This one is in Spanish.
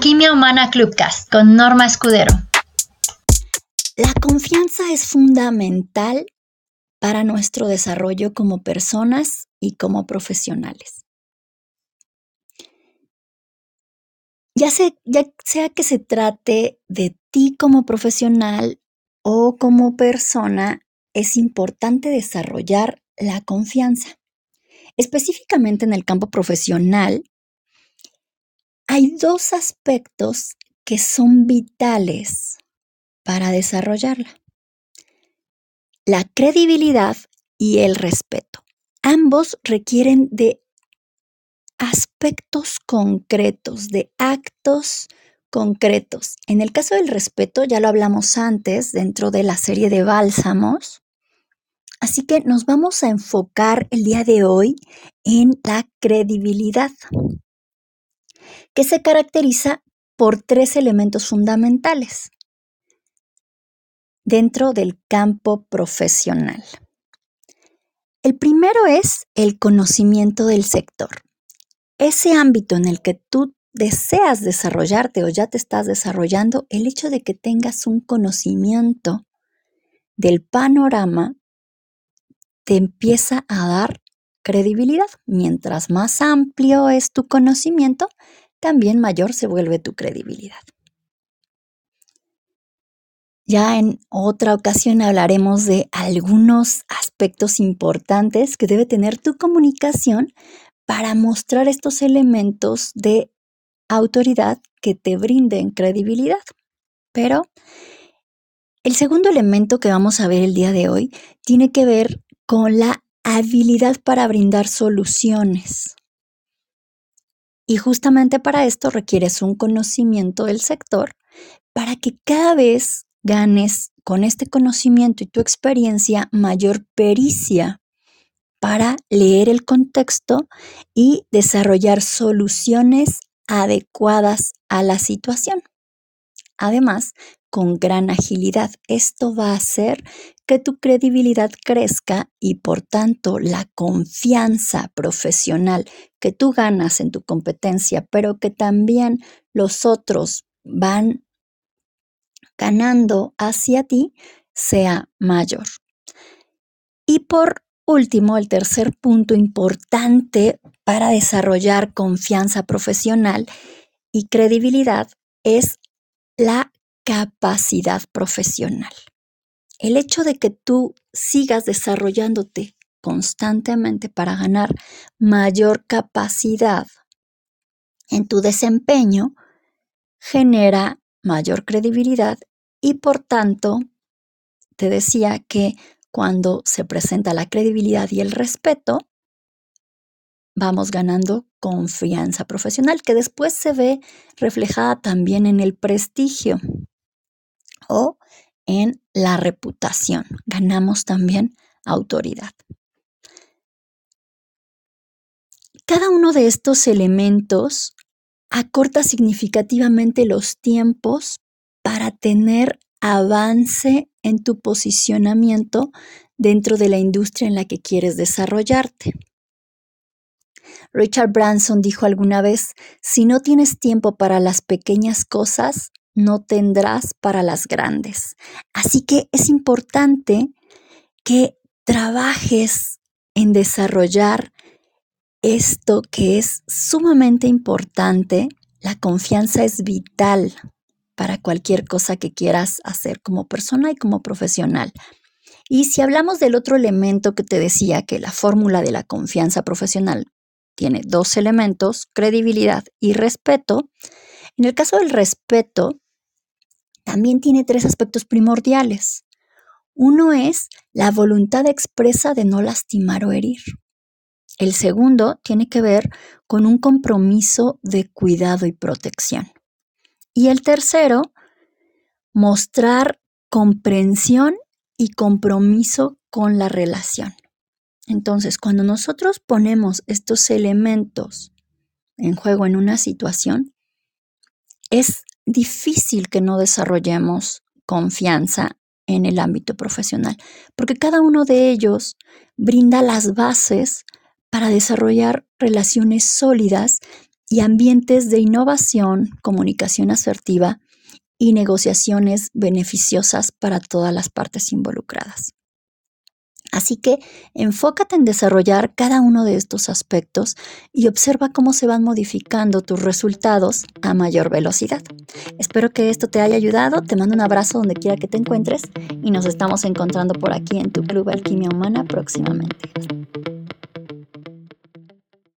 Alquimia Humana Clubcast con Norma Escudero. La confianza es fundamental para nuestro desarrollo como personas y como profesionales. Ya sea, ya sea que se trate de ti como profesional o como persona, es importante desarrollar la confianza. Específicamente en el campo profesional, hay dos aspectos que son vitales para desarrollarla. La credibilidad y el respeto. Ambos requieren de aspectos concretos, de actos concretos. En el caso del respeto, ya lo hablamos antes dentro de la serie de bálsamos, así que nos vamos a enfocar el día de hoy en la credibilidad que se caracteriza por tres elementos fundamentales dentro del campo profesional. El primero es el conocimiento del sector. Ese ámbito en el que tú deseas desarrollarte o ya te estás desarrollando, el hecho de que tengas un conocimiento del panorama te empieza a dar credibilidad. Mientras más amplio es tu conocimiento, también mayor se vuelve tu credibilidad. Ya en otra ocasión hablaremos de algunos aspectos importantes que debe tener tu comunicación para mostrar estos elementos de autoridad que te brinden credibilidad. Pero el segundo elemento que vamos a ver el día de hoy tiene que ver con la habilidad para brindar soluciones. Y justamente para esto requieres un conocimiento del sector para que cada vez ganes con este conocimiento y tu experiencia mayor pericia para leer el contexto y desarrollar soluciones adecuadas a la situación. Además, con gran agilidad. Esto va a hacer que tu credibilidad crezca y por tanto la confianza profesional que tú ganas en tu competencia, pero que también los otros van ganando hacia ti, sea mayor. Y por último, el tercer punto importante para desarrollar confianza profesional y credibilidad es la capacidad profesional. El hecho de que tú sigas desarrollándote constantemente para ganar mayor capacidad en tu desempeño genera mayor credibilidad y por tanto te decía que cuando se presenta la credibilidad y el respeto, vamos ganando confianza profesional que después se ve reflejada también en el prestigio o en la reputación. Ganamos también autoridad. Cada uno de estos elementos acorta significativamente los tiempos para tener avance en tu posicionamiento dentro de la industria en la que quieres desarrollarte. Richard Branson dijo alguna vez, si no tienes tiempo para las pequeñas cosas, no tendrás para las grandes. Así que es importante que trabajes en desarrollar esto que es sumamente importante. La confianza es vital para cualquier cosa que quieras hacer como persona y como profesional. Y si hablamos del otro elemento que te decía, que la fórmula de la confianza profesional tiene dos elementos, credibilidad y respeto, en el caso del respeto, también tiene tres aspectos primordiales. Uno es la voluntad expresa de no lastimar o herir. El segundo tiene que ver con un compromiso de cuidado y protección. Y el tercero, mostrar comprensión y compromiso con la relación. Entonces, cuando nosotros ponemos estos elementos en juego en una situación, es difícil que no desarrollemos confianza en el ámbito profesional, porque cada uno de ellos brinda las bases para desarrollar relaciones sólidas y ambientes de innovación, comunicación asertiva y negociaciones beneficiosas para todas las partes involucradas. Así que enfócate en desarrollar cada uno de estos aspectos y observa cómo se van modificando tus resultados a mayor velocidad. Espero que esto te haya ayudado, te mando un abrazo donde quiera que te encuentres y nos estamos encontrando por aquí en tu Club Alquimia Humana próximamente.